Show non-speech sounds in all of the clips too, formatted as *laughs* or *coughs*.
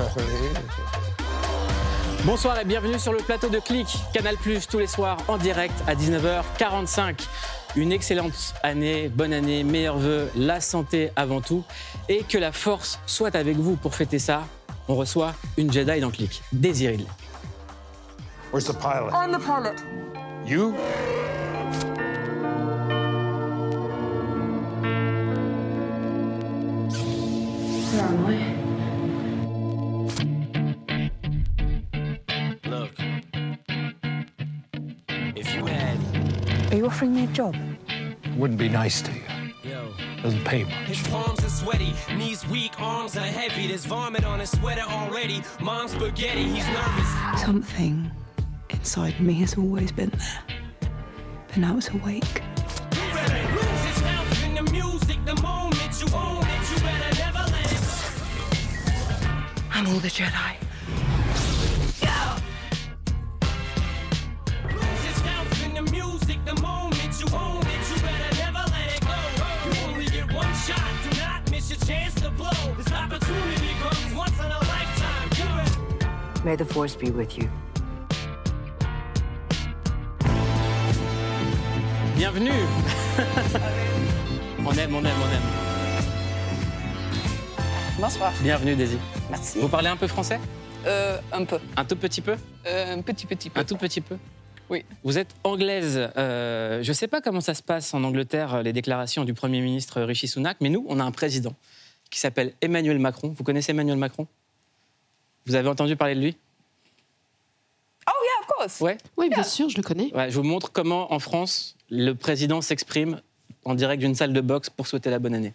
*laughs* Bonsoir et bienvenue sur le plateau de Click, Canal Plus, tous les soirs en direct à 19h45. Une excellente année, bonne année, meilleurs vœux, la santé avant tout. Et que la force soit avec vous pour fêter ça. On reçoit une Jedi dans Click, Ridley. Where's the pilot? I'm the pilot. You? Offering me a job? Wouldn't be nice to you. yo, Doesn't pay much. his palms are sweaty, knees weak, arms are heavy. There's vomit on his sweater already. Mom's spaghetti, he's nervous. Something inside me has always been there, but now it's awake. You better lose yourself May the force be with you. Bienvenue *laughs* On aime, on aime, on aime. Bonsoir, Bienvenue Daisy. merci. Vous parlez un peu français? Euh, un peu, Un tout petit peu? Euh, un petit petit peu. Un tout petit peu? Oui. Vous êtes anglaise. Euh, je ne sais pas comment ça se passe en Angleterre, les déclarations du Premier ministre Rishi Sunak, mais nous, on a un président qui s'appelle Emmanuel Macron. Vous connaissez Emmanuel Macron? Vous avez entendu parler de lui? Oh yeah, of course. Ouais. Oui, bien sûr, je le connais. Ouais, Je vous montre comment, en France, le président s'exprime en direct d'une salle de boxe pour souhaiter la bonne année.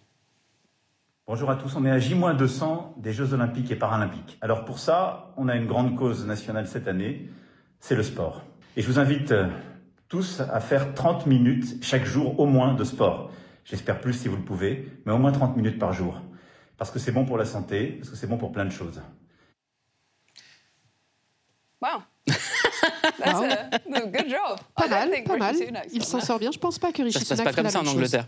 Bonjour à tous, on est à J-200 des Jeux Olympiques et Paralympiques. Alors pour ça, on a une grande cause nationale cette année, c'est le sport. Et je vous invite euh, tous à faire 30 minutes chaque jour au moins de sport. J'espère plus si vous le pouvez, mais au moins 30 minutes par jour. Parce que c'est bon pour la santé, parce que c'est bon pour plein de choses. Wow. *laughs* That's a, a good job. Pas mal, pas mal. Il s'en sort bien. Je pense pas que Ça Rishi se passe Sunak pas comme ça en. Angleterre.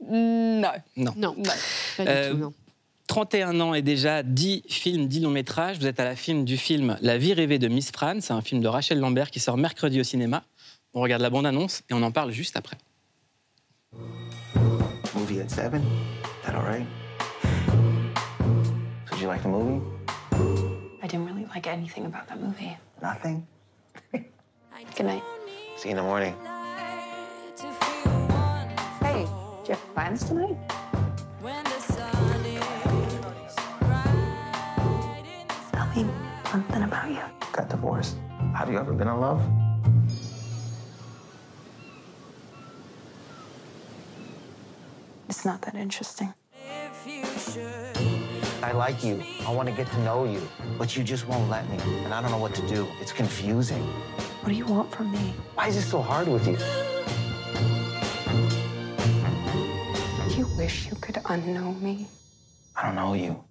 No, Non. Non, no. pas du Euh, tout, non. 31 ans et déjà 10 films, 10 longs métrages. Vous êtes à la film du film La vie rêvée de Miss Fran. C'est un film de Rachel Lambert qui sort mercredi au cinéma. On regarde la bande-annonce et on en parle juste après. Movie at seven? That all right? You like the movie? I didn't really like anything about that movie. Nothing. *laughs* Good night. See you in the morning. Hey, do you have plans tonight? Tell me something about you. Got divorced. Have you ever been in love? It's not that interesting. I like you. I want to get to know you. But you just won't let me. And I don't know what to do. It's confusing. What do you want from me? Why is it so hard with you? Do you wish you could unknow me? I don't know you.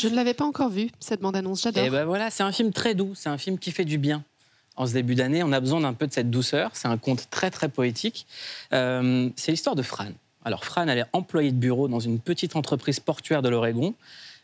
Je ne l'avais pas encore vu, cette bande-annonce. J'adore. Et ben voilà, c'est un film très doux. C'est un film qui fait du bien. En ce début d'année, on a besoin d'un peu de cette douceur. C'est un conte très très poétique. Euh, c'est l'histoire de Fran. Alors Fran, elle est employée de bureau dans une petite entreprise portuaire de l'Oregon.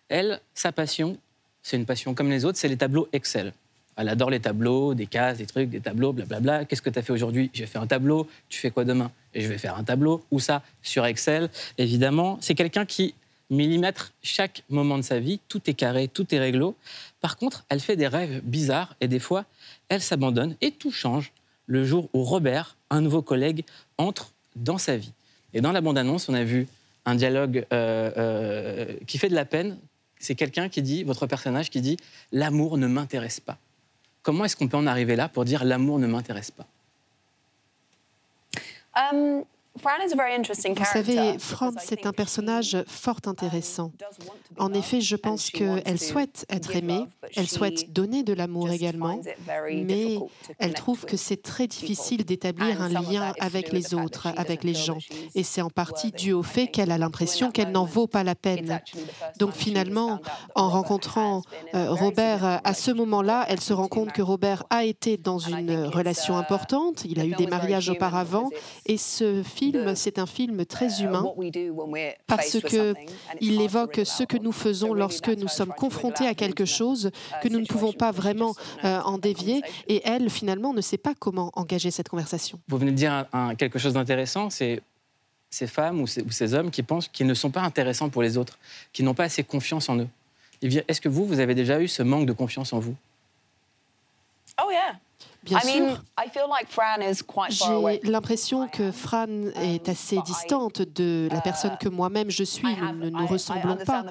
Elle, sa passion, c'est une passion comme les autres, c'est les tableaux Excel. Elle adore les tableaux, des cases, des trucs, des tableaux, blablabla. Qu'est-ce que tu as fait aujourd'hui? J'ai fait un tableau. Tu fais quoi demain? Et je vais faire un tableau. Où ça Sur Excel, évidemment. C'est quelqu'un qui millimètre chaque moment de sa vie. Tout est carré, tout est réglo. Par contre, elle fait des rêves bizarres et des fois, elle s'abandonne et tout change le jour où Robert, un nouveau collègue, entre dans sa vie. Et dans la bande-annonce, on a vu un dialogue euh, euh, qui fait de la peine. C'est quelqu'un qui dit, votre personnage qui dit, l'amour ne m'intéresse pas. Comment est-ce qu'on peut en arriver là pour dire l'amour ne m'intéresse pas Um, Vous savez, Fran, c'est un personnage fort intéressant. En effet, je pense qu'elle souhaite être aimée, elle souhaite donner de l'amour également, mais elle trouve que c'est très difficile d'établir un lien avec les autres, avec les gens. Et c'est en partie dû au fait qu'elle a l'impression qu'elle n'en vaut pas la peine. Donc finalement, en rencontrant euh, Robert à ce moment-là, elle se rend compte que Robert a été dans une relation importante, il a eu des mariages auparavant, et ce film c'est un film très humain parce que il évoque ce que nous faisons lorsque nous sommes confrontés à quelque chose que nous ne pouvons pas vraiment euh, en dévier. Et elle, finalement, ne sait pas comment engager cette conversation. Vous venez de dire un- quelque chose d'intéressant, c'est ces femmes ou ces, ou ces hommes qui pensent qu'ils ne sont pas intéressants pour les autres, qui n'ont pas assez confiance en eux. Est-ce que vous, vous avez déjà eu ce manque de confiance en vous? Oh yeah. Bien I mean, sûr. I feel like Fran is quite far away. J'ai l'impression que Fran est assez distante de la personne que moi-même je suis. Nous ne nous ressemblons pas.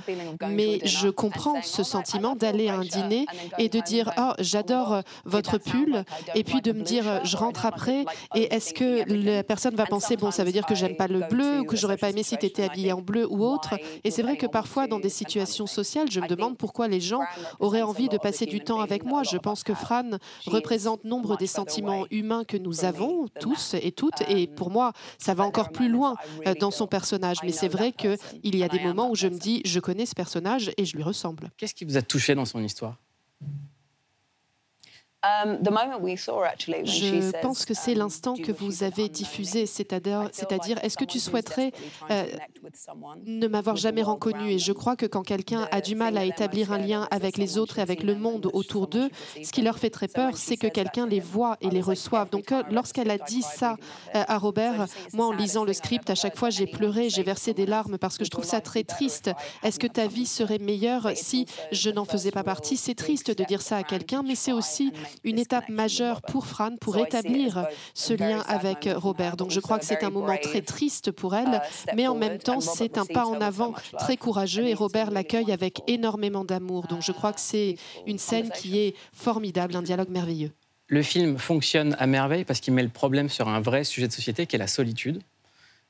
Mais je comprends ce sentiment d'aller à un dîner et de dire Oh, j'adore votre pull. Et puis de me dire Je rentre après. Et est-ce que la personne va penser Bon, ça veut dire que j'aime pas le bleu ou que j'aurais pas aimé si tu étais habillée en bleu ou autre. Et c'est vrai que parfois, dans des situations sociales, je me demande pourquoi les gens auraient envie de passer du temps avec moi. Je pense que Fran représente nombre des sentiments humains que nous avons tous et toutes. Et pour moi, ça va encore plus loin euh, dans son personnage. Mais c'est vrai qu'il y a des moments où je me dis, je connais ce personnage et je lui ressemble. Qu'est-ce qui vous a touché dans son histoire Um, the moment we saw actually when she Je says, pense que c'est um, l'instant que vous avez diffusé, c'est-à-dire, est-ce que tu souhaiterais euh, ne m'avoir jamais reconnu. Et je crois que quand quelqu'un a du mal à établir un lien avec les autres et avec le monde autour d'eux, ce qui leur fait très peur, c'est que quelqu'un les voit et les reçoive. Donc euh, lorsqu'elle a dit ça euh, à Robert, moi en lisant le script, à chaque fois j'ai pleuré, j'ai versé des larmes parce que je trouve ça très triste. Est-ce que ta vie serait meilleure si je n'en faisais pas partie C'est triste de dire ça à quelqu'un, mais c'est aussi une étape majeure pour Fran pour établir ce lien avec Robert. Donc je crois que c'est un moment très triste pour elle, mais en même temps c'est un pas en avant très courageux et Robert l'accueille avec énormément d'amour. Donc je crois que c'est une scène qui est formidable, un dialogue merveilleux. Le film fonctionne à merveille parce qu'il met le problème sur un vrai sujet de société qui est la solitude.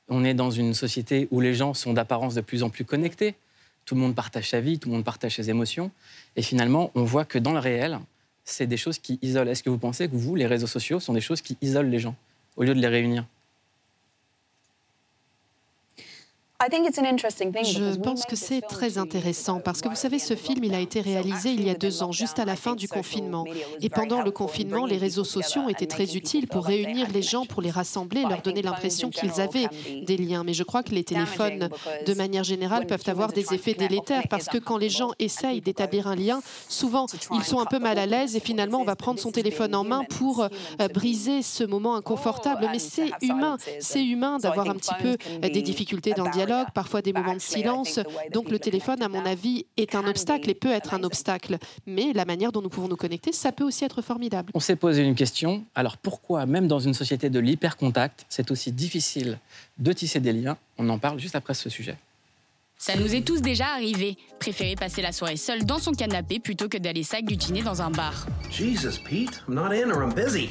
On est dans une société où les gens sont d'apparence de plus en plus connectés. Tout le monde partage sa vie, tout le monde partage ses émotions. Et finalement, on voit que dans le réel, c'est des choses qui isolent. Est-ce que vous pensez que vous, les réseaux sociaux, sont des choses qui isolent les gens au lieu de les réunir I think it's an interesting thing because Je pense que c'est très intéressant parce que vous savez, ce film, il a été réalisé il y a deux ans, juste à la fin du confinement. Et pendant le confinement, les réseaux sociaux ont été très utiles pour réunir les gens, pour les rassembler, leur donner l'impression qu'ils avaient des liens. Mais je crois que les téléphones, de manière générale, peuvent avoir des effets délétères parce que quand les gens essayent d'établir un lien, souvent ils sont un peu mal à l'aise et finalement on va prendre son téléphone en main pour euh, briser ce moment inconfortable. Mais c'est humain, c'est humain d'avoir un petit peu des difficultés dans le dialogue, parfois des moments de silence. Donc le téléphone, à mon avis, est un obstacle et peut être un obstacle. Mais la manière dont nous pouvons nous connecter, ça peut aussi être formidable. On s'est posé une question. Alors pourquoi, même dans une société de l'hypercontact, c'est aussi difficile de tisser des liens? On en parle juste après ce sujet. Ça nous est tous déjà arrivé. Préférer passer la soirée seul dans son canapé plutôt que d'aller s'agglutiner dans un bar. Jesus, Pete, I'm not in or I'm busy.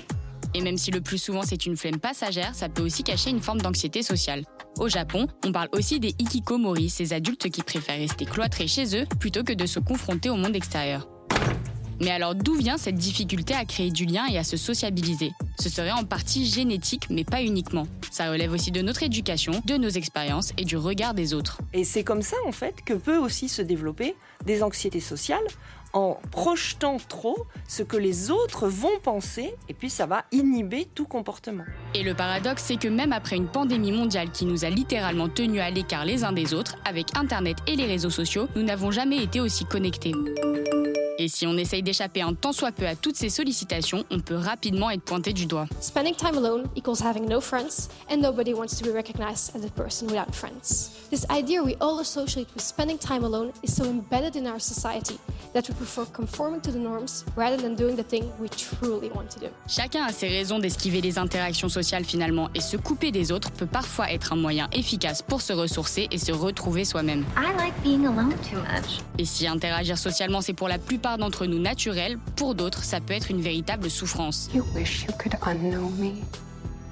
Et même si le plus souvent c'est une flemme passagère, ça peut aussi cacher une forme d'anxiété sociale. Au Japon, on parle aussi des ikikomori, ces adultes qui préfèrent rester cloîtrés chez eux plutôt que de se confronter au monde extérieur. Mais alors d'où vient cette difficulté à créer du lien et à se sociabiliser? Ce serait en partie génétique, mais pas uniquement. Ça relève aussi de notre éducation, de nos expériences et du regard des autres. Et c'est comme ça, en fait, que peut aussi se développer des anxiétés sociales en projetant trop ce que les autres vont penser, et puis ça va inhiber tout comportement. Et le paradoxe, c'est que même après une pandémie mondiale qui nous a littéralement tenus à l'écart les uns des autres, avec Internet et les réseaux sociaux, nous n'avons jamais été aussi connectés. Et si on essaye d'échapper un tant soit peu à toutes ces sollicitations, on peut rapidement être pointé du doigt. Spending time alone equals having no friends, and nobody wants to be recognized as a person without friends. This idea we all associate with spending time alone is so embedded in our society that we prefer conforming to the norms rather than doing the thing we truly want to do. Chacun a ses raisons d'esquiver les interactions sociales finalement, et se couper des autres peut parfois être un moyen efficace pour se ressourcer et se retrouver soi-même. I like being alone too much. Et si interagir socialement c'est pour la plupart d'entre nous naturel, pour d'autres ça peut être une véritable souffrance. You wish you could unknow me.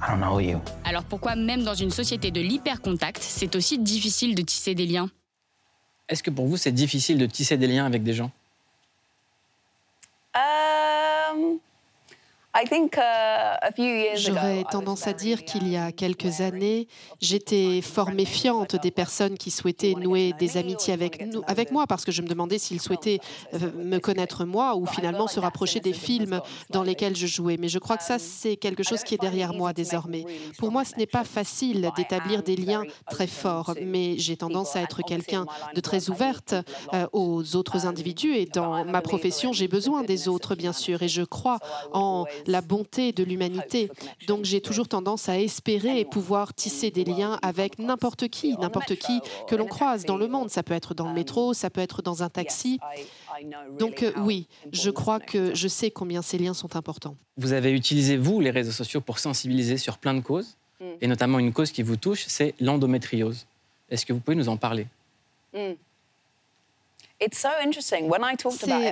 I don't know you. Alors pourquoi même dans une société de l'hyper-contact, c'est aussi difficile de tisser des liens? Est-ce que pour vous, c'est difficile de tisser des liens avec des gens Um, I think uh, a few years J'aurais ago, tendance à dire qu'il y a quelques années, j'étais fort méfiante des personnes qui souhaitaient nouer des amitiés avec, nous, avec moi parce que je me demandais s'ils souhaitaient euh, me connaître moi ou finalement se rapprocher des films dans lesquels je jouais. Mais je crois que ça, c'est quelque chose qui est derrière moi désormais. Pour moi, ce n'est pas facile d'établir des liens très forts, mais j'ai tendance à être quelqu'un de très ouverte euh, aux autres individus et dans ma profession, j'ai besoin des autres, bien sûr, et je crois en la bonté de l'humanité. Donc j'ai toujours tendance à espérer et pouvoir tisser des liens avec n'importe qui, n'importe qui que l'on croise dans le monde. Ça peut être dans le métro, ça peut être dans un taxi. Donc euh, oui, je crois que je sais combien ces liens sont importants. Vous avez utilisé, vous, les réseaux sociaux pour sensibiliser sur plein de causes, Mm. et notamment une cause qui vous touche, c'est l'endométriose. Est-ce que vous pouvez nous en parler? Mm. It's so interesting. When I talked about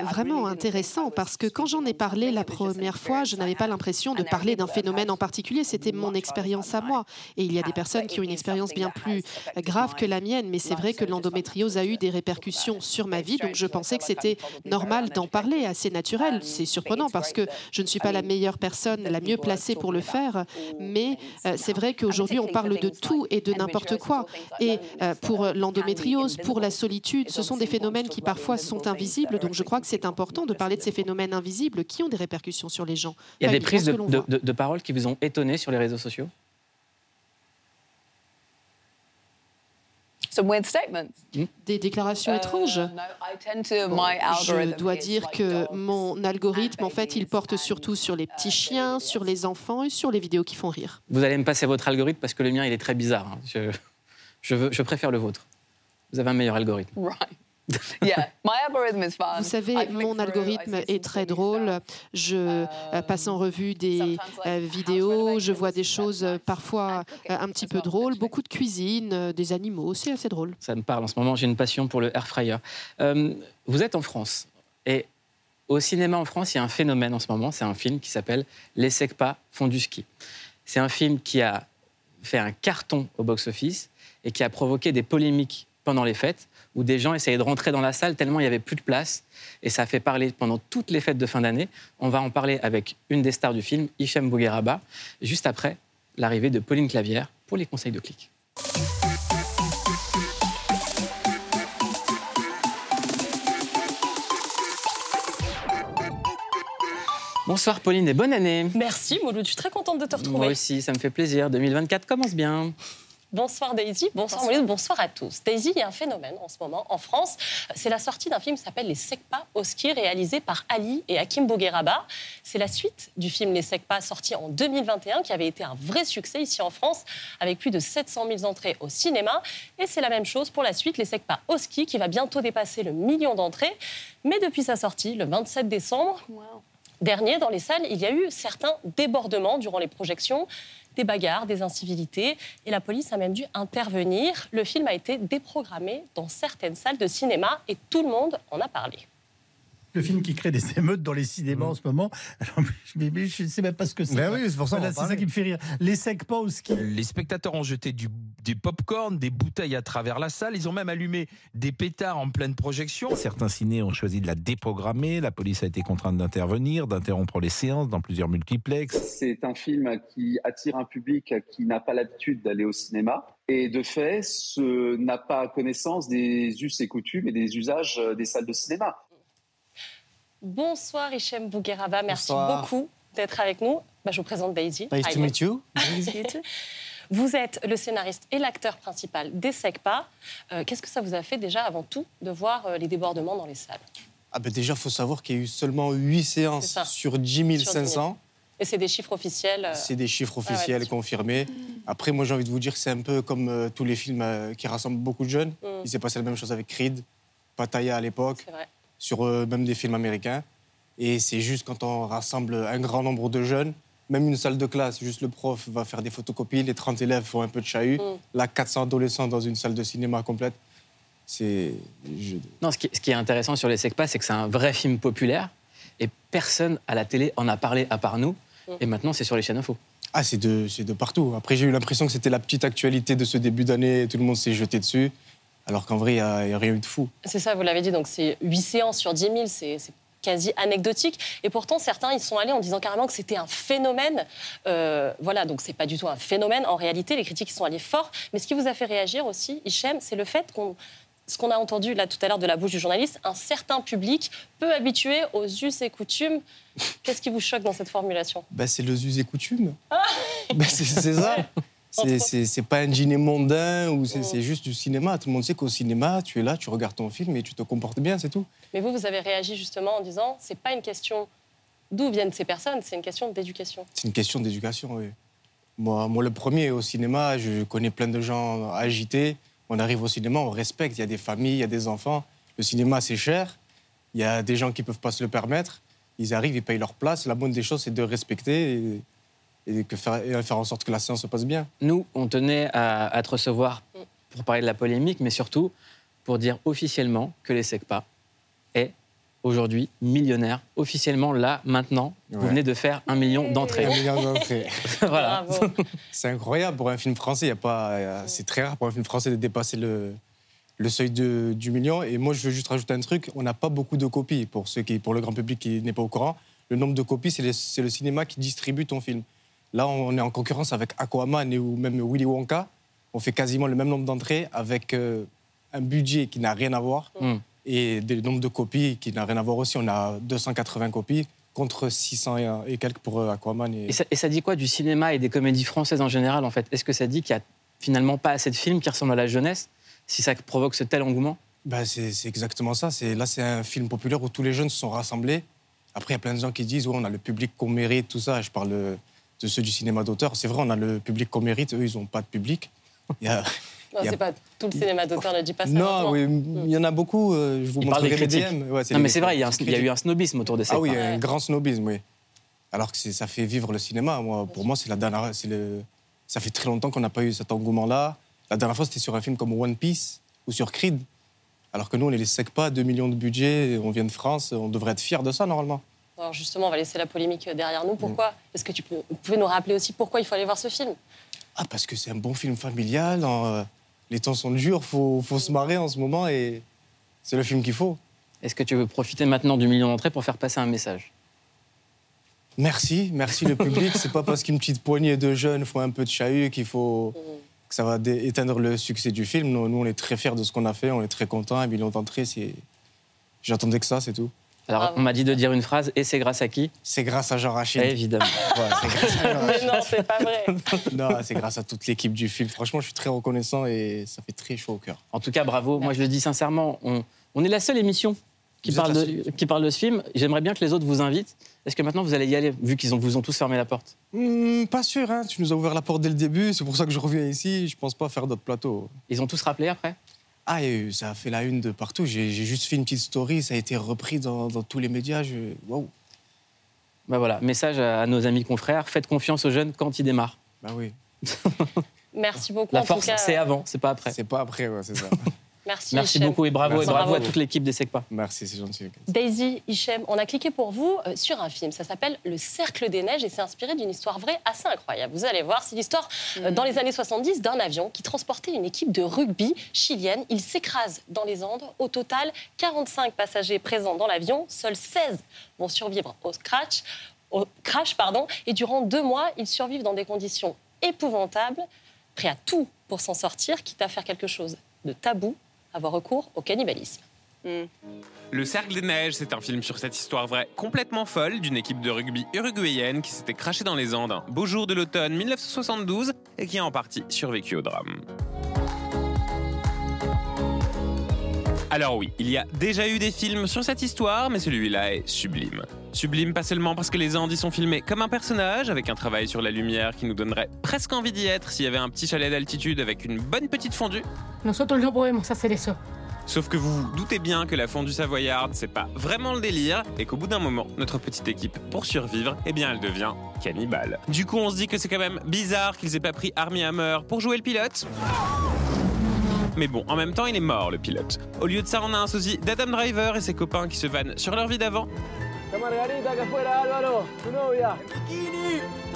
C'est vraiment intéressant parce que quand j'en ai parlé la première fois, je n'avais pas l'impression de parler d'un phénomène en particulier, c'était mon expérience à moi. Et il y a des personnes qui ont une expérience bien plus grave que la mienne, mais c'est vrai que l'endométriose a eu des répercussions sur ma vie, donc je pensais que c'était normal d'en parler, assez naturel. C'est surprenant parce que je ne suis pas la meilleure personne, la mieux placée pour le faire, mais euh, c'est vrai qu'aujourd'hui on parle de tout et de n'importe quoi. Et euh, pour l'endométriose, pour la solitude, ce sont des phénomènes qui parfois sont invisibles, donc je crois que c'est important de parler de ces phénomènes invisibles qui ont des répercussions sur les gens. Il y a des prises de, de- voit. de- de parole qui vous ont étonné sur les réseaux sociaux? Some weird statements. Des déclarations étranges. To my Je algorithm dois is dire que mon algorithme, en fait, il porte surtout sur les petits chiens, sur les enfants et sur les vidéos qui font rire. Vous allez me passer votre algorithme parce que le mien, il est très bizarre. hein. Je, je, veux- je préfère le vôtre. Vous avez un meilleur algorithme. Right. *laughs* Yeah, my algorithm is fun. Vous savez, mon algorithme est très drôle. Je euh, passe en revue des euh, vidéos, je vois des choses parfois euh, un petit peu drôles, beaucoup de cuisine, des animaux, c'est assez drôle. Ça me parle en ce moment, j'ai une passion pour le air fryer. Euh, vous êtes en France et au cinéma en France, il y a un phénomène en ce moment, c'est un film qui s'appelle Les Secpas font du ski. C'est un film qui a fait un carton au box-office et qui a provoqué des polémiques pendant les fêtes où des gens essayaient de rentrer dans la salle tellement il n'y avait plus de place et ça a fait parler pendant toutes les fêtes de fin d'année. On va en parler avec une des stars du film, Hichem Bougueraba, juste après l'arrivée de Pauline Clavière pour les conseils de clic. Bonsoir Pauline et bonne année. Merci Mouloud, je suis très contente de te retrouver. Moi aussi, ça me fait plaisir. 2024 commence bien. Bonsoir Daisy, bonsoir, bonsoir à tous. Daisy, il y a un phénomène en ce moment en France. C'est la sortie d'un film qui s'appelle Les Sekpa au ski, réalisé par Ali et Hakim Bougueraba. C'est la suite du film Les Sekpa, sorti en 2021, qui avait été un vrai succès ici en France, avec plus de 700 000 entrées au cinéma. Et c'est la même chose pour la suite, Les Sekpa au ski, qui va bientôt dépasser le million d'entrées. Mais depuis sa sortie, le 27 décembre, dernier, dans les salles, il y a eu certains débordements durant les projections, des bagarres, des incivilités, et la police a même dû intervenir. Le film a été déprogrammé dans certaines salles de cinéma et tout le monde en a parlé. Le film qui crée des *laughs* émeutes dans les cinémas en ce moment. Alors, *laughs* mais- mais je ne sais même pas ce que c'est. Ben oui, c'est pour ça Voilà, c'est qui me fait rire. Les secs pas au ski. Les spectateurs ont jeté du, des pop-corn, des bouteilles à travers la salle. Ils ont même allumé des pétards en pleine projection. Certains ciné ont choisi de la déprogrammer. La police a été contrainte d'intervenir, d'interrompre les séances dans plusieurs multiplexes. C'est un film qui attire un public qui n'a pas l'habitude d'aller au cinéma et de fait ce- n'a pas connaissance des us et coutumes et des usages des salles de cinéma. Bonsoir Hichem Bougueraba, merci Bonsoir. beaucoup d'être avec nous. Bah, je vous présente Daisy. Nice to meet you. *laughs* Vous êtes le scénariste et l'acteur principal des SECPA. Euh, Qu'est-ce que ça vous a fait déjà avant tout de voir euh, les débordements dans les salles? Ah ben déjà, il faut savoir qu'il y a eu seulement 8 séances sur 10 Sur 10 500. 000. Et c'est des chiffres officiels. euh, C'est des chiffres ouais, officiels confirmés. Après, moi, j'ai envie de vous dire que c'est un peu comme tous les films qui rassemblent beaucoup de jeunes. Mm. Il s'est passé la même chose avec Creed, Pattaya à l'époque, C'est vrai. Sur euh, même des films américains. Et c'est juste quand on rassemble un grand nombre de jeunes, même une salle de classe, juste le prof va faire des photocopies, les 30 élèves font un peu de chahut. Mm. Là, 400 adolescents dans une salle de cinéma complète. C'est. je- Non, ce qui, ce qui est intéressant sur les SECPA, c'est que c'est un vrai film populaire et personne à la télé en a parlé à part nous. Mm. Et maintenant, c'est sur les chaînes info. Ah, c'est de, c'est de partout. Après, j'ai eu l'impression que c'était la petite actualité de ce début d'année. Tout le monde s'est jeté dessus. Alors qu'en vrai, il n'y a, rien eu de fou. C'est ça, vous l'avez dit, donc c'est 8 séances sur 10 000, c'est quasi anecdotique. Et pourtant, certains, ils sont allés en disant carrément que c'était un phénomène. Euh, voilà, donc c'est pas du tout un phénomène. En réalité, les critiques ils sont allés fort. Mais ce qui vous a fait réagir aussi, Hichem, c'est le fait qu'on ce qu'on a entendu là tout à l'heure de la bouche du journaliste, un certain public peu habitué aux us et coutumes. Qu'est-ce qui vous choque dans cette formulation? Bah, c'est le us et coutume. Bah, c'est ça. *laughs* C'est pas un dîner mondain ou c'est c'est juste du cinéma. Tout le monde sait qu'au cinéma, tu es là, tu regardes ton film et tu te comportes bien, c'est tout. Mais vous, vous avez réagi justement en disant c'est pas une question d'où viennent ces personnes, c'est une question d'éducation. C'est une question d'éducation, oui. Moi, moi, le premier au cinéma, je connais plein de gens agités. On arrive au cinéma, on respecte. Il y a des familles, il y a des enfants. Le cinéma, c'est cher. Il y a des gens qui ne peuvent pas se le permettre. Ils arrivent, ils payent leur place. La bonne des choses, c'est de respecter et, et que faire, et faire en sorte que la séance se passe bien. Nous, on tenait à, à te recevoir pour parler de la polémique, mais surtout pour dire officiellement que les SECPA est aujourd'hui millionnaire. Officiellement, là, maintenant, vous venez de faire un million d'entrées. Un million d'entrées. *laughs* *laughs* voilà. C'est incroyable pour un film français. Il y a pas, euh, c'est très rare pour un film français de dépasser le, le seuil de- du million. Et moi, je veux juste rajouter un truc. On n'a pas beaucoup de copies pour ceux qui, pour le grand public qui n'est pas au courant. Le nombre de copies, c'est le cinéma qui distribue ton film. Là, on est en concurrence avec Aquaman et ou même Willy Wonka. On fait quasiment le même nombre d'entrées avec euh, un budget qui n'a rien à voir Mm. et des nombres de copies qui n'a rien à voir aussi. On a 280 copies contre 600 et, quelques pour euh, Aquaman. Et... Et ça, et ça dit quoi du cinéma et des comédies françaises en général, en fait? Est-ce que ça dit qu'il n'y a finalement pas assez de films qui ressemblent à la jeunesse, si ça provoque ce tel engouement? Ben, c'est exactement ça. C'est- Là, c'est un film populaire où tous les jeunes se sont rassemblés. Après, il y a plein de gens qui disent ouais, on a le public qu'on mérite, tout ça. Je parle de, ceux du cinéma d'auteur. C'est vrai, on a le public qu'on mérite. Eux, ils n'ont pas de public. *laughs* Il y a- Non, il y a- c'est pas tout le cinéma d'auteur ne dit pas ça. Non, oui, il y en a beaucoup. euh, Je vous mes critiques. DM. Ouais, non, les- mais c'est vrai, il y, a un- les il y a eu un snobisme autour de ces Ah oui, il y a un grand snobisme, oui. Alors que ça fait vivre le cinéma. Moi, pour moi, c'est la dernière. c'est Le... Ça fait très longtemps qu'on n'a pas eu cet engouement-là. La dernière fois, c'était sur un film comme One Piece ou sur Creed. Alors que nous, on ne les sec pas, 2 millions de budget, on vient de France, on devrait être fiers de ça normalement. Alors justement, on va laisser la polémique derrière nous. Pourquoi Est-ce que tu peux, vous pouvez nous rappeler aussi pourquoi il faut aller voir ce film? Ah, parce que c'est un bon film familial, euh, les temps sont durs, il faut, faut se marrer en ce moment et c'est le film qu'il faut. Est-ce que tu veux profiter maintenant du million d'entrées pour faire passer un message? Merci, merci le public. C'est pas parce qu'une petite poignée de jeunes font un peu de chahut qu'il faut que ça va éteindre le succès du film. Nous, nous, on est très fiers de ce qu'on a fait, on est très contents. Un million d'entrées, c'est. J'attendais que ça, c'est tout. Alors, on m'a dit de dire une phrase, et c'est grâce à qui? C'est grâce à Jean Rachid. Évidemment. Ouais, c'est grâce à Jean *laughs* Mais Rachid. non, c'est pas vrai. *laughs* Non, c'est grâce à toute l'équipe du film. Franchement, je suis très reconnaissant et ça fait très chaud au cœur. En tout cas, bravo. Moi, je le dis sincèrement, on, on est la seule émission qui parle, de, qui parle de ce film. J'aimerais bien que les autres vous invitent. Est-ce que maintenant vous allez y aller, vu qu'ils ont, vous ont tous fermé la porte? Hmm, pas sûr, hein. tu nous as ouvert la porte dès le début, c'est pour ça que je reviens ici. Je pense pas faire d'autres plateaux. Ils ont tous rappelé après? Ah, et ça a fait la une de partout. J'ai juste fait une petite story, ça a été repris dans, dans tous les médias. Je... Waouh! Bah voilà, message à, à nos amis confrères faites confiance aux jeunes quand ils démarrent. Bah oui. Merci beaucoup. La en force, c'est avant, c'est pas après. C'est pas après, ouais, c'est ça. *laughs* Merci. Merci Hichem. beaucoup et bravo, Merci. et bravo, Bravo. à toute l'équipe des SECPA. Merci, c'est gentil. Daisy, Hichem, on a cliqué pour vous euh, sur un film. Ça s'appelle Le Cercle des Neiges et c'est inspiré d'une histoire vraie assez incroyable. Vous allez voir, c'est l'histoire euh, dans les années 70 d'un avion qui transportait une équipe de rugby chilienne. Il s'écrase dans les Andes. Au total, 45 passagers présents dans l'avion. Seuls 16 vont survivre au scratch, au crash. Pardon, et durant deux mois, ils survivent dans des conditions épouvantables, prêts à tout pour s'en sortir, quitte à faire quelque chose de tabou, avoir recours au cannibalisme. Le Cercle des Neiges, c'est un film sur cette histoire vraie complètement folle d'une équipe de rugby uruguayenne qui s'était crachée dans les Andes un beau jour de l'automne 1972 et qui a en partie survécu au drame. Alors oui, il y a déjà eu des films sur cette histoire, mais celui-là est sublime. Sublime pas seulement parce que les Andes y sont filmés comme un personnage, avec un travail sur la lumière qui nous donnerait presque envie d'y être s'il y avait un petit chalet d'altitude avec une bonne petite fondue, Nosotros no podemos hacer eso. Sauf que vous vous doutez bien que la fondue savoyarde, c'est pas vraiment le délire, et qu'au bout d'un moment, notre petite équipe, pour survivre, eh bien, elle devient cannibale. Du coup, on se dit que c'est quand même bizarre qu'ils aient pas pris Armie Hammer pour jouer le pilote. Mais bon, en même temps, il est mort, le pilote. Au lieu de ça, on a un sosie d'Adam Driver et ses copains qui se vannent sur leur vie d'avant. Margarita que fuera Álvaro, tu novia.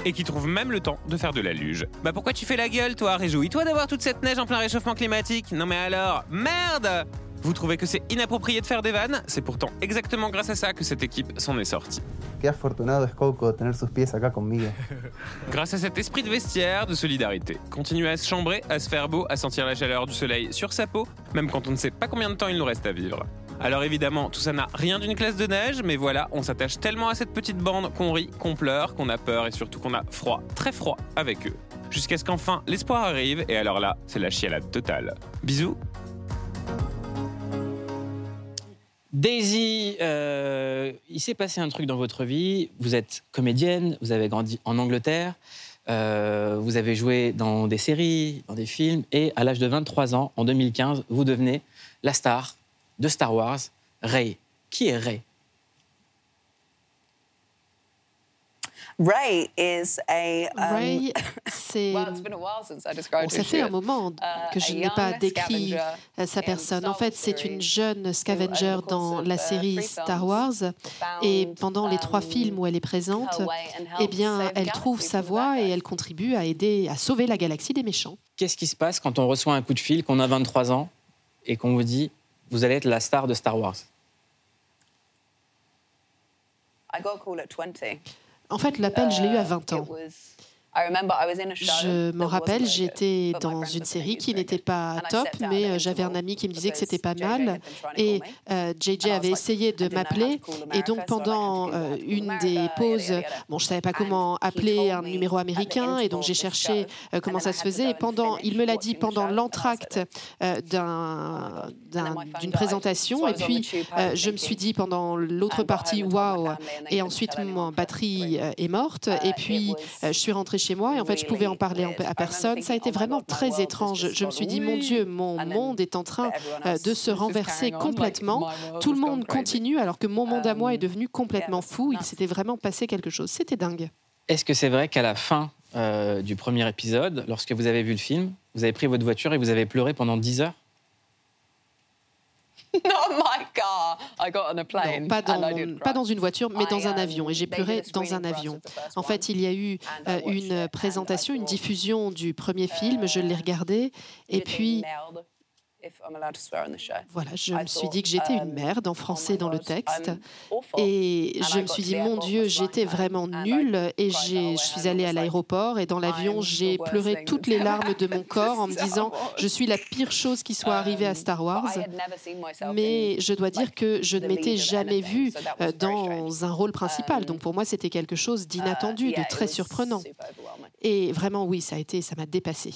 et qui trouvent même le temps de faire de la luge. Bah pourquoi tu fais la gueule toi Réjouis-toi d'avoir toute cette neige en plein réchauffement climatique Non mais alors, merde Vous trouvez que c'est inapproprié de faire des vannes? C'est pourtant exactement grâce à ça que cette équipe s'en est sortie. Qué afortunado es Coco de tener sus pies acá conmigo. *laughs* Grâce à cet esprit de vestiaire, de solidarité. Continuer à se chambrer, à se faire beau, à sentir la chaleur du soleil sur sa peau, même quand on ne sait pas combien de temps il nous reste à vivre. Alors évidemment, tout ça n'a rien d'une classe de neige, mais voilà, on s'attache tellement à cette petite bande qu'on rit, qu'on pleure, qu'on a peur et surtout qu'on a froid, très froid avec eux. Jusqu'à ce qu'enfin l'espoir arrive, et alors là, c'est la chialade totale. Bisous Daisy, euh, il s'est passé un truc dans votre vie. Vous êtes comédienne, vous avez grandi en Angleterre, euh, vous avez joué dans des séries, dans des films, et à l'âge de 23 ans, en 2015, vous devenez la star de Star Wars, Rey. Qui est Rey? Ray is a. um, Ray, c'est. *laughs* well, it's been a while since I described Bon, who ça fait un moment Uh, que je a n'ai pas young décrit scavenger euh, sa in personne. Star En fait, Wars c'est une series jeune scavenger dans la uh, série three Star films, Wars. Et pendant les trois um, films où elle est présente, her way and eh bien, save the elle trouve galaxy sa from the voie bad et guys. elle contribue à aider à sauver la galaxie des méchants. Qu'est-ce qui se passe quand on reçoit un coup de fil, qu'on a 23 ans, et qu'on vous dit vous allez être la star de Star Wars I got a call at 20. En fait, l'appel, je l'ai eu à 20 Uh, ans. It was- I remember I was in a show Je m'en rappelle, j'étais dans une série qui n'était pas top, mais euh, j'avais un ami qui me disait que c'était pas mal. Et euh, JJ was avait essayé de m'appeler. Et donc, pendant euh, une des pauses, bon, je savais pas And comment appeler un numéro américain. Et donc, j'ai cherché euh, comment ça I se faisait. Et pendant, il me l'a dit pendant l'entracte euh, d'une présentation. Et puis, euh, je me suis dit pendant l'autre partie, waouh. Et ensuite, ma batterie euh, est morte. Et puis, euh, je suis rentrée chez moi. Et en fait, je pouvais en parler à personne. Ça a été vraiment très étrange. Je me suis dit, mon. Dieu, mon monde est en train everyone euh, de se renverser complètement. Tout le monde continue alors que mon monde à moi est Um, devenu complètement fou. Il s'était vraiment passé quelque chose. C'était dingue. Est-ce que c'est vrai qu'à la fin euh, du premier épisode, lorsque vous avez vu le film, vous avez pris votre voiture et vous avez pleuré pendant 10 heures Not my car. I got on a plane. Non, *laughs* pas dans, pas dans une voiture, mais dans I, un avion. Et j'ai pleuré dans un avion. of the first En fait, il y a eu And I euh, watched une it, and I présentation, une thought, diffusion du premier film. Je l'ai regardé. Et puis, nailed if I'm allowed to swear on the show. voilà, je I me suis dit que j'étais une um, merde en français dans le texte. Et And je me suis dit, mon Dieu, j'étais vraiment nulle. Et je suis allée à l'aéroport et dans l'avion, j'ai pleuré toutes les larmes de mon *laughs* corps en me disant, je suis la pire chose qui soit arrivée à Star Wars. Mais je dois dire que je ne m'étais jamais vue euh, dans un rôle principal. Um, Donc pour moi, c'était quelque chose d'inattendu, uh, yeah, de très surprenant. Et vraiment, oui, ça a été, ça m'a dépassé.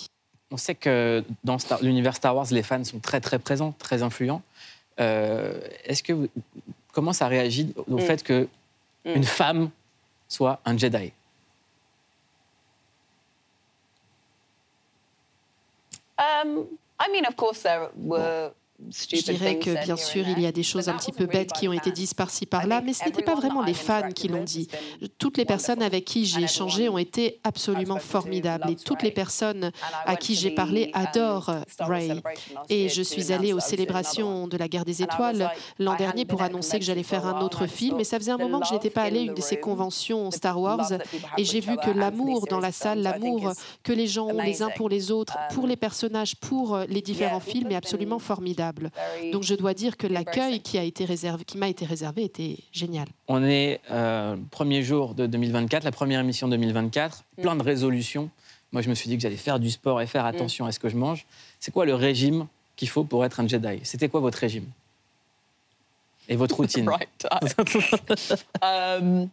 On sait que dans Star- l'univers Star Wars, les fans sont très très présents, très influents. Euh, Est-ce que vous- comment ça réagit au Mm. fait que Mm. une femme soit un Jedi? Um, I mean, of course, there were Je dirais que bien sûr, il y a des choses un petit peu bêtes qui ont été dites par-ci par-là, mais ce n'était pas vraiment les fans qui l'ont with dit. Toutes les personnes avec qui j'ai échangé ont été absolument formidables et toutes les personnes à qui to j'ai parlé um, adorent Ray. Et je suis allée aux célébrations de la guerre des étoiles l'an dernier pour annoncer que j'allais faire un autre film. Et ça faisait un moment que je n'étais pas allée à une de ces conventions Star Wars. Et j'ai vu que l'amour dans la salle, l'amour que les gens ont les uns pour les autres, pour les personnages, pour les différents films est absolument formidable. Donc je dois dire que l'accueil qui a été réservé, qui m'a été réservé était génial. On est euh, premier jour de 2024, la première émission 2024, Mm. plein de résolutions. Moi, je me suis dit que j'allais faire du sport et Mm. faire attention à ce que je mange. C'est quoi le régime qu'il faut pour être un Jedi? C'était quoi votre régime? Et votre *laughs* routine? Right. *laughs* um,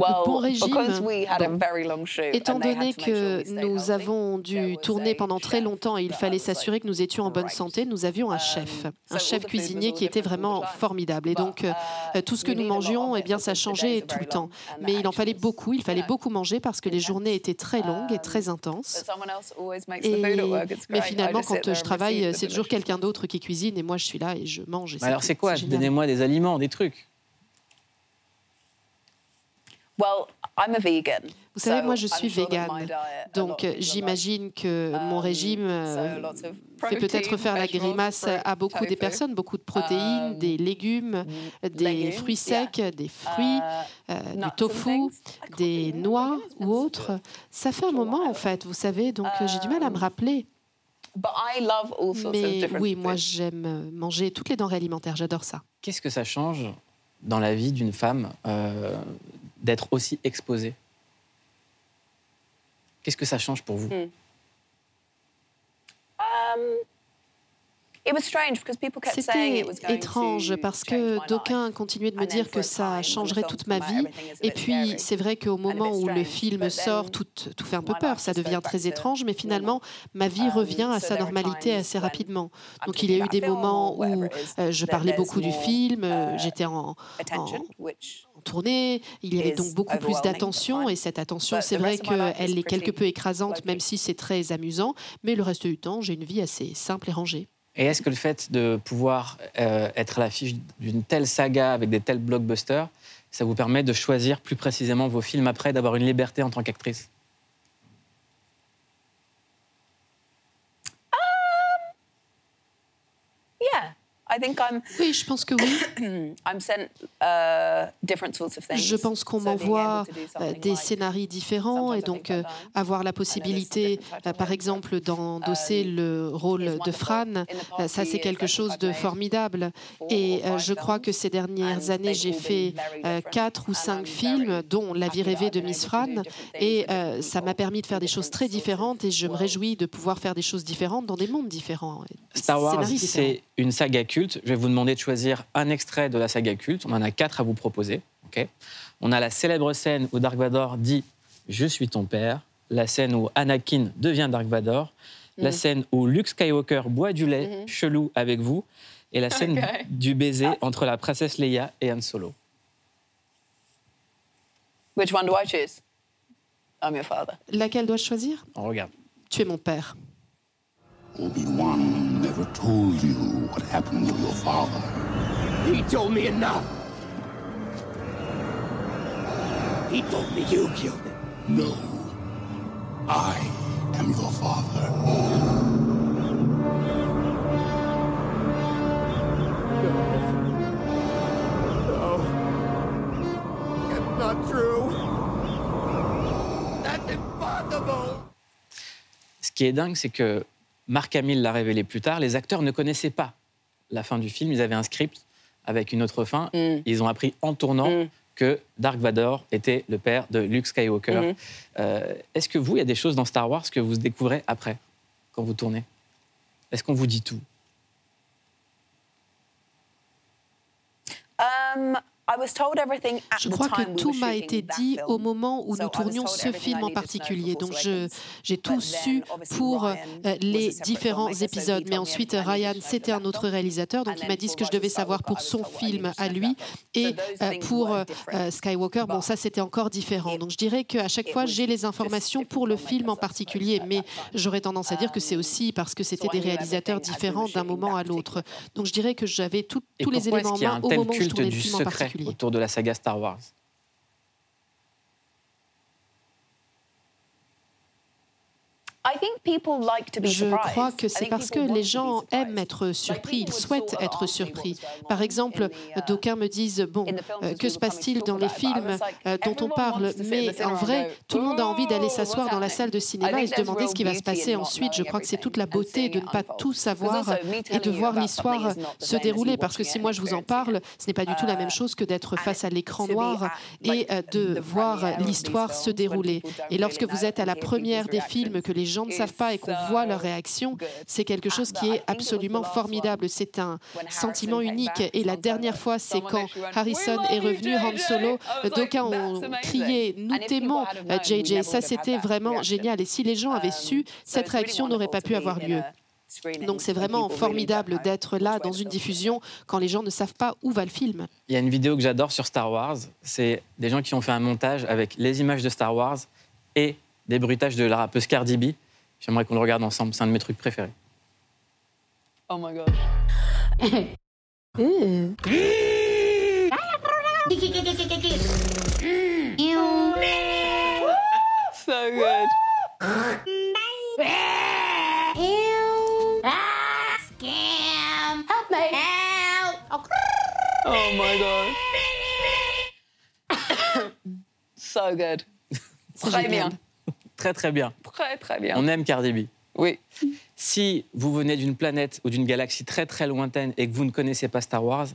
well, bon régime, because we had a bon. very long shoot, Étant donné to make sure que nous avons dû tourner pendant très longtemps et il fallait s'assurer que nous étions en bonne santé, nous avions un chef, un chef cuisinier qui était vraiment formidable. Et donc, euh, euh, tout ce que nous mangions, eh bien, ça changeait tout le temps. Mais il en fallait beaucoup, il fallait beaucoup manger parce que les journées étaient très longues et très intenses. But someone else always makes the Et- food at work. It's mais finalement, quand there je and travaille, c'est toujours quelqu'un d'autre qui cuisine et moi, je suis là et je mange. et Alors, c'est quoi? Donnez-moi des aliments, des trucs. Well, I'm a vegan. Vous savez, moi, je I'm suis végane. my diet, a lot Donc, of people are j'imagine que mon régime euh, fait peut-être faire la vegetables, grimace à beaucoup des personnes, beaucoup de protéines, des légumes, des légumes, fruits secs, des fruits, Uh, euh, du tofu, des noix ou autres. Ça fait un moment, en fait, vous savez, donc euh, j'ai du mal à me rappeler. But I love all sorts of Mais oui, moi, j'aime manger toutes les denrées alimentaires, j'adore ça. Qu'est-ce que ça change dans la vie d'une femme euh, d'être aussi exposée Qu'est-ce que ça change pour vous? Hmm. C'était it was going étrange parce que d'aucuns continuaient de me dire que ça changerait toute ma vie. Et puis, c'est vrai qu'au moment où le film But sort, tout, tout fait un peu my peur, life ça devient très étrange, mais finalement, ma vie Um, revient à sa normalité assez rapidement. Donc, il y a eu des moments où euh, je parlais beaucoup du film, euh, uh, j'étais en, en, tournée, il y avait donc beaucoup plus d'attention, et cette attention, But c'est the vrai qu'elle est quelque peu écrasante, même si c'est très amusant, mais le reste du temps, j'ai une vie assez simple et rangée. Et est-ce que le fait de pouvoir euh, être à l'affiche d'une telle saga avec des tels blockbusters, ça vous permet de choisir plus précisément vos films après, d'avoir une liberté en tant qu'actrice yeah, I think I'm. Oui, je pense que oui. *coughs* I'm sent uh, different sorts of things. Je pense qu'on So m'envoie able to do euh, something des like- scénarios différents et donc euh, avoir la possibilité, euh, par exemple, d'endosser Um, le rôle de Fran, euh, ça c'est quelque chose de formidable. Et je crois que ces dernières années, j'ai fait quatre ou cinq films, dont La vie rêvée de Miss Fran, et ça m'a permis de faire des choses très différentes et je me réjouis de pouvoir faire des choses différentes dans des mondes différents. Star Wars, c'est une saga culte. Je vais vous demander de choisir un extrait de la saga culte. On en a quatre à vous proposer. ok? On a la célèbre scène où Dark Vador dit Je suis ton père. La scène où Anakin devient Dark Vador. La Mhm. scène où Luke Skywalker boit du lait chelou avec vous. Et la *laughs* scène du baiser entre la princesse Leia et Han Solo. Which one do I choose? I'm your father. Laquelle dois-je choisir? On regarde. Tu es mon père. Obi-Wan never told you what happened to your father. He told me enough. He told me you killed him. No. I am your father. No. It's not true. That's impossible. Ce qui est dingue, c'est que Marc Hamill l'a révélé plus tard. Les acteurs ne connaissaient pas la fin du film. Ils avaient un script avec une autre fin. Ils ont appris en tournant que Dark Vador était le père de Luke Skywalker. Mhm. Euh, Est-ce que vous, il y a des choses dans Star Wars que vous découvrez après, quand vous tournez? Est-ce qu'on vous dit tout? Um, I was told everything at Je crois que tout m'a été dit au moment où nous tournions ce film en particulier. Donc j'ai tout su pour euh, les différents épisodes. Mais ensuite, Ryan, c'était for un autre film. réalisateur, donc And il m'a dit ce for que je devais savoir pour son I film à lui. Et euh, pour euh, Skywalker, bon, ça c'était encore différent. Donc je dirais qu'à chaque fois, j'ai les informations pour le film en particulier, mais j'aurais tendance à dire que c'est aussi parce que c'était des réalisateurs différents d'un moment à l'autre. Donc je dirais que j'avais tous les éléments en main au moment où je tournais le film en secret autour de la saga Star Wars I think people like to be Je crois que I c'est think parce que les to be gens aiment être surpris, ils souhaitent être surpris. Par exemple, d'aucuns me disent bon, euh, que se passe-t-il dans les films euh, dont on parle Mais en vrai, tout le monde a envie d'aller s'asseoir dans la salle de cinéma et se demander ce qui va se passer ensuite. Je crois que c'est toute la beauté de ne pas tout savoir et de voir l'histoire se dérouler. Parce que si moi je vous en parle, ce n'est pas du tout la même chose que d'être face à l'écran noir et euh, de voir l'histoire se dérouler. Et lorsque vous êtes à la première des films, que les gens ne savent pas et qu'on voit leur réaction, c'est quelque chose qui est absolument formidable. C'est un sentiment unique. Et la dernière fois, c'est quand Harrison est revenu Han Solo. D'aucuns ont crié Nous t'aimons, euh, JJ. Ça, c'était vraiment génial. Et si les gens avaient su, cette réaction n'aurait pas pu avoir lieu. Donc c'est vraiment formidable d'être là dans une diffusion quand les gens ne savent pas où va le film. Il y a une vidéo que j'adore sur Star Wars. C'est des gens qui ont fait un montage avec les images de Star Wars et des bruitages de la rappeuse Cardi B. J'aimerais qu'on le regarde ensemble. C'est un de mes trucs préférés. Oh my gosh. so good. Scam! Help me! Help! Oh my god. so good. Très bien. Très très bien. Très très bien. On aime Cardi B. Oui. Si vous venez d'une planète ou d'une galaxie très très lointaine et que vous ne connaissez pas Star Wars,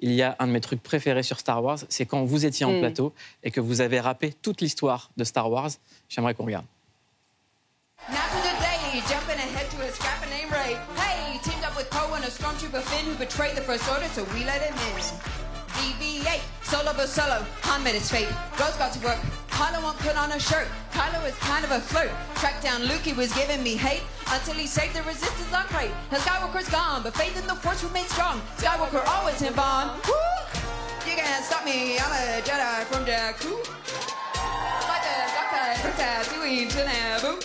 il y a un de mes trucs préférés sur Star Wars, c'est quand vous étiez en Mm. plateau et que vous avez rappé toute l'histoire de Star Wars. J'aimerais qu'on regarde. Now to the day, jumping ahead to a scrapper named Ray. Hey, teamed up with Poe and a stormtrooper Finn who betrayed the First Order, so we let him in. BB-8, solo but solo, Han met his fate. Rose got to work, Kylo won't put on a shirt. Kylo is kind of a flirt. Tracked down Luke, he was giving me hate until he saved the resistance on Crate. Now Skywalker's gone, but faith in the Force remains strong. Skywalker always in bond. Woo! You can't stop me, I'm a Jedi from Jakku. Like the dark side from Tatooine to Naboo.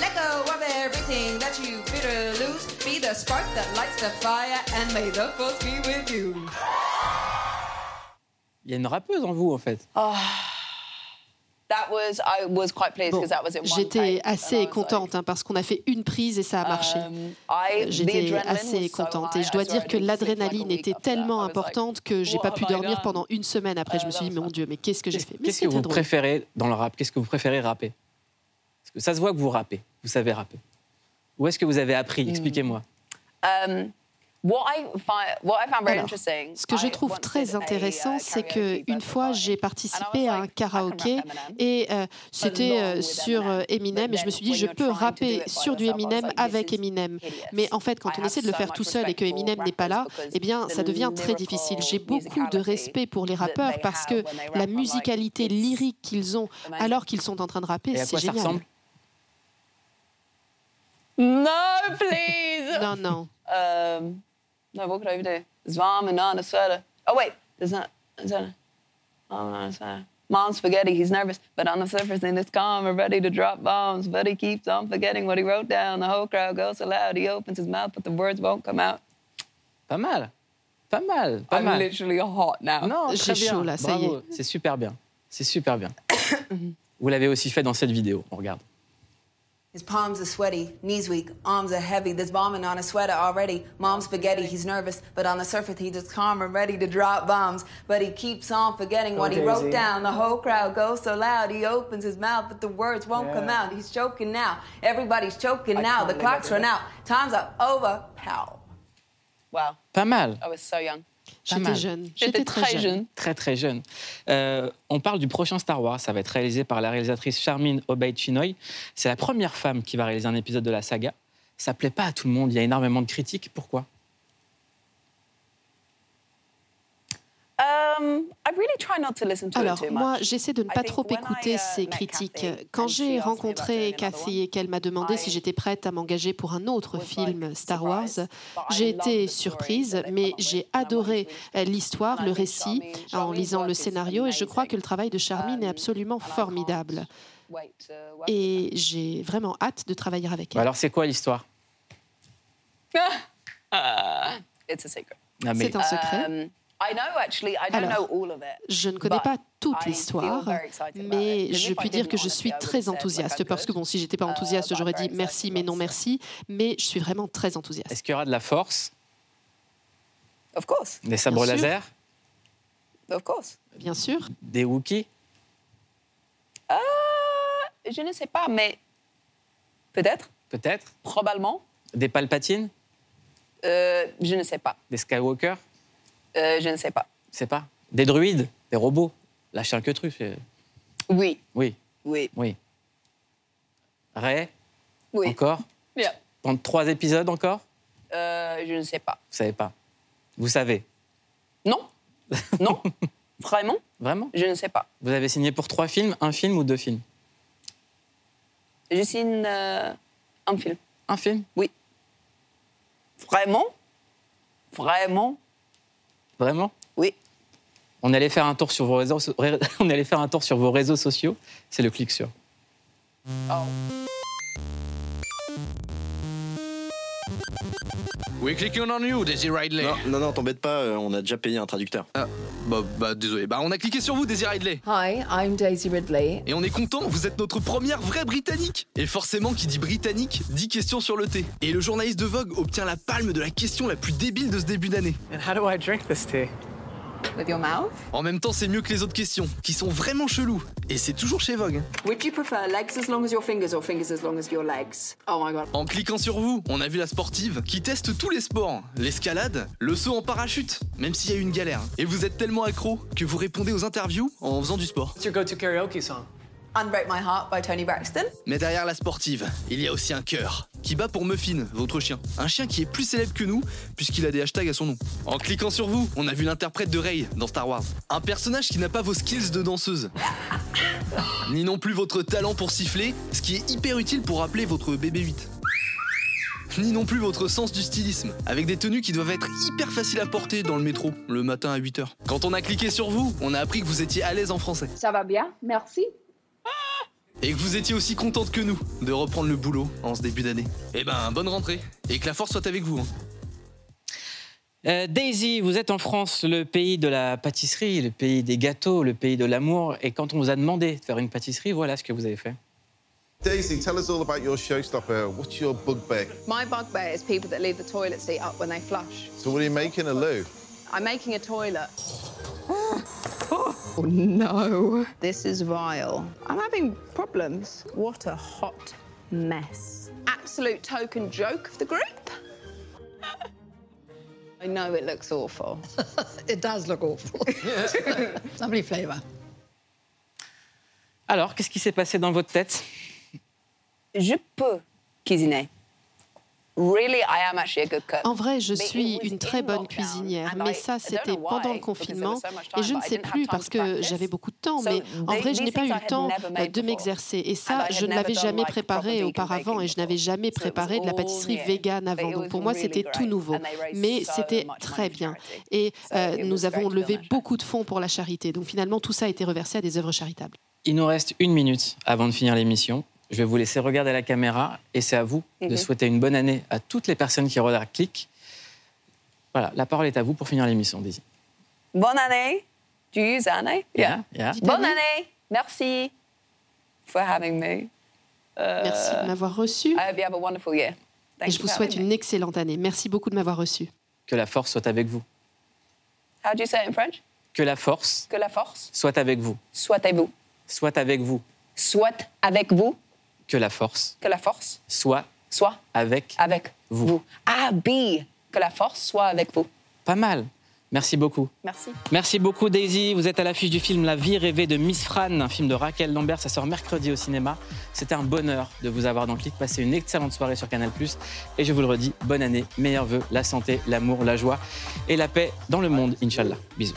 Let go of everything that you fear to lose. Be the spark that lights the fire, and may the force be with you. Il y a une rappeuse en vous, en fait. Oh, Bon, J'étais assez contente hein, parce qu'on a fait une prise et ça a marché. Um, I- the J'étais adrenaline was assez so contente et je dois dire I que l'adrénaline week était tellement I was like, importante que j'ai what pas pu have I dormir pendant une semaine après. Je me suis dit, mais mon Dieu, mais qu'est-ce que j'ai fait? Qu'est-ce que vous drôle. préférez dans le rap? Qu'est-ce que vous préférez rapper? Parce que ça se voit que vous rappez, vous savez rapper. Où est-ce que vous avez appris? Expliquez-moi. Um, what I find, what I found very Alors, interesting. Ce que je I trouve très a, intéressant, uh, c'est que karaoke une fois j'ai participé à un karaoké et euh, c'était euh, sur euh, Eminem et je me suis dit je peux rapper sur du Eminem avec Eminem. Mais en fait, quand on essaie de le faire tout seul et que Eminem n'est pas là, eh bien, ça devient très difficile. J'ai beaucoup de respect pour les rappeurs parce que la musicalité lyrique qu'ils ont alors qu'ils sont en train de rapper, c'est génial. ressemble? No, please. Non, non. Um, no, what could I do? Zwarmen on a sweater. Oh wait, there's not. Is that? Oh, on a sweater. Mom's spaghetti. He's nervous, but on the surface, and it's calm and ready to drop bombs. But he keeps on forgetting what he wrote down. The whole crowd goes so loud. He opens his mouth, but the words won't come out. Pas mal. Pas mal. Pas I'm mal. literally hot now. Non, très bien. chaud, là, ça y est. Bravo. C'est super bien. C'est super bien. *coughs* vous l'avez aussi fait dans cette vidéo. On regarde. His palms are sweaty, knees weak, arms are heavy. There's bombing on his sweater already. Mom's spaghetti, he's nervous, but on the surface he's just calm and ready to drop bombs. But he keeps on forgetting what he wrote down. The whole crowd goes so loud, he opens his mouth, but the words won't come out. He's choking now. Everybody's choking now. The clock's run out. Time's up. Over. Pow. Wow. Pas mal. I was so young. J'étais jeune. J'étais très très jeune. jeune. Très très jeune. Euh, on parle du prochain Star Wars. Ça va être réalisé par la réalisatrice Charmin Obaid Chinoy. C'est la première femme qui va réaliser un épisode de la saga. Ça plaît pas à tout le monde. Il y a énormément de critiques. Pourquoi Um, I really try not to listen to Alors, it too moi, j'essaie de ne I pas trop when I, écouter uh, ces critiques. Kathy Quand and j'ai rencontré Cathy et qu'elle m'a demandé si j'étais prête à m'engager pour un autre film Star Wars, surprised, but I j'ai été the story surprise, mais j'ai adoré euh, l'histoire, le récit, Charmin- en lisant le scénario, et je crois que le travail de Charmine est Um, absolument formidable. Et j'ai vraiment hâte de travailler avec elle. Alors, c'est quoi l'histoire? Uh, *laughs* it's a secret. Ah, mais- C'est un secret. I know actually, I don't Alors, know all of it. Je ne connais pas toute l'histoire, mais je puis dire que je suis très enthousiaste parce que bon, si j'étais pas Uh, enthousiaste, but j'aurais dit merci, mais non merci. Mais je suis vraiment très enthousiaste. Est-ce qu'il y aura de la force? Of course, Des sabres laser? Of course. Bien sûr. Des Wookiees? Euh, je ne sais pas, mais peut-être, Peut-être probablement. Des Palpatines? Euh, je ne sais pas. Des Skywalker? Euh, je ne sais pas. C'est pas Des druides Des robots Lâchez un que c'est- Oui, Oui, oui, oui. Ray oui. Encore? Bien. Pendant trois épisodes encore? Euh, je ne sais pas. Vous savez pas. Vous savez? Non, *laughs* non, vraiment, Vraiment? Je ne sais pas. Vous avez signé pour trois films, un film ou deux films? Je signe euh, un film. Un film? Oui. Vraiment? Vraiment? Vraiment Oui. On allait faire un tour sur vos réseaux, *laughs* on allait faire un tour sur vos réseaux sociaux. C'est le clic sur. Oh. We're clicking on you, Daisy Ridley. Non, non, non, t'embête pas, euh, on a déjà payé un traducteur. Ah, bah, bah désolé. Bah, on a cliqué sur vous, Daisy Ridley. Hi, I'm Daisy Ridley. Et on est content, vous êtes notre première vraie britannique. Et forcément, qui dit britannique, dit question sur le thé. Et le journaliste de Vogue obtient la palme de la question la plus débile de ce début d'année. And how do I drink this tea? With your mouth? En même temps, c'est mieux que les autres questions, qui sont vraiment cheloues. Et c'est toujours chez Vogue. Would you prefer legs as long as your fingers or fingers as long as your legs? Oh my god. En cliquant sur vous, on a vu la sportive qui teste tous les sports. L'escalade, le saut en parachute, même s'il y a eu une galère. Et vous êtes tellement accro que vous répondez aux interviews en faisant du sport. What's your go-to karaoke song? Unbreak My Heart by Tony Braxton. Mais derrière la sportive, il y a aussi un cœur qui bat pour Muffin, votre chien. Un chien qui est plus célèbre que nous, puisqu'il a des hashtags à son nom. En cliquant sur vous, on a vu l'interprète de Rey dans Star Wars. Un personnage qui n'a pas vos skills de danseuse. Ni non plus votre talent pour siffler, ce qui est hyper utile pour rappeler votre bébé 8. Ni non plus votre sens du stylisme, avec des tenues qui doivent être hyper faciles à porter dans le métro, le matin à 8h. Quand on a cliqué sur vous, on a appris que vous étiez à l'aise en français. Ça va bien, merci. Et que vous étiez aussi contente que nous de reprendre le boulot en ce début d'année. Eh ben, bonne rentrée. Et que la force soit avec vous. hein. Euh, Daisy, vous êtes en France, le pays de la pâtisserie, le pays des gâteaux, le pays de l'amour. Et quand on vous a demandé de faire une pâtisserie, voilà ce que vous avez fait. Daisy, tell us all about your showstopper. What's your bugbear? My bugbear is people that leave the toilet seat up when they flush. So what are you making, a loo? I'm making a toilet. Oh no. This is vile. I'm having problems. What a hot mess. Absolute token joke of the group. *laughs* I know it looks awful. *laughs* It does look awful. *laughs* Lovely flavour. Alors, qu'est-ce qui s'est passé dans votre tête Je peux cuisiner. En vrai, je suis une très bonne cuisinière, mais I- ça, I don't c'était know pendant le confinement. Et time, je ne sais didn't have plus time parce to que practice. j'avais beaucoup de temps, So mais en vrai, je n'ai pas eu I le temps euh, de before. m'exercer. Et And ça, I je ne l'avais jamais préparé auparavant et je n'avais jamais So it was préparé de la all pâtisserie new. végane But avant. it Donc was pour moi, c'était tout nouveau. And they raised Mais c'était très money for bien. charity. Et euh, nous was avons levé beaucoup de fonds pour la charité. Donc finalement, tout ça a été reversé à des œuvres charitables. Il nous reste une minute avant de finir l'émission. Je vais vous laisser regarder la caméra et c'est à vous de Mhm. souhaiter une bonne année à toutes les personnes qui regardent Click. Voilà, la parole est à vous pour finir l'émission, Daisy. Bonne année. Do you use année? Yeah, yeah. Bonne année. Merci for having me. Uh, Merci de m'avoir reçu. I hope you have a wonderful year. Thank Et je vous souhaite me. une excellente année. Merci beaucoup de m'avoir reçu. Que la force soit avec vous. How do you say it in French? Que la force Que la force soit avec vous. soit avec vous. Soit avec vous. Soit avec vous. Que la force Que la force soit soit avec avec vous. Ah, B. Que la force soit avec vous. Pas mal. Merci beaucoup. Merci. Merci beaucoup Daisy. Vous êtes à l'affiche du film La vie rêvée de Miss Fran, un film de Raquel Lambert. Ça sort mercredi au cinéma. C'était un bonheur de vous avoir dans Click. Passez une excellente soirée sur Canal+. Et je vous le redis, bonne année, meilleurs vœux, la santé, l'amour, la joie et la paix dans le monde, Inch'Allah. Bisous.